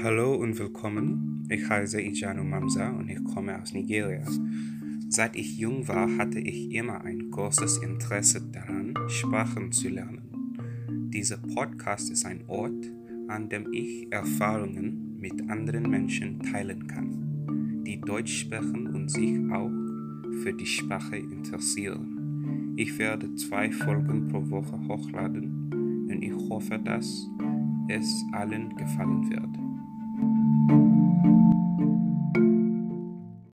Hallo und willkommen. Ich heiße Ijanu Mamsa und ich komme aus Nigeria. Seit ich jung war, hatte ich immer ein großes Interesse daran, Sprachen zu lernen. Dieser Podcast ist ein Ort, an dem ich Erfahrungen mit anderen Menschen teilen kann, die Deutsch sprechen und sich auch für die Sprache interessieren. Ich werde zwei Folgen pro Woche hochladen und ich hoffe, dass es allen gefallen wird.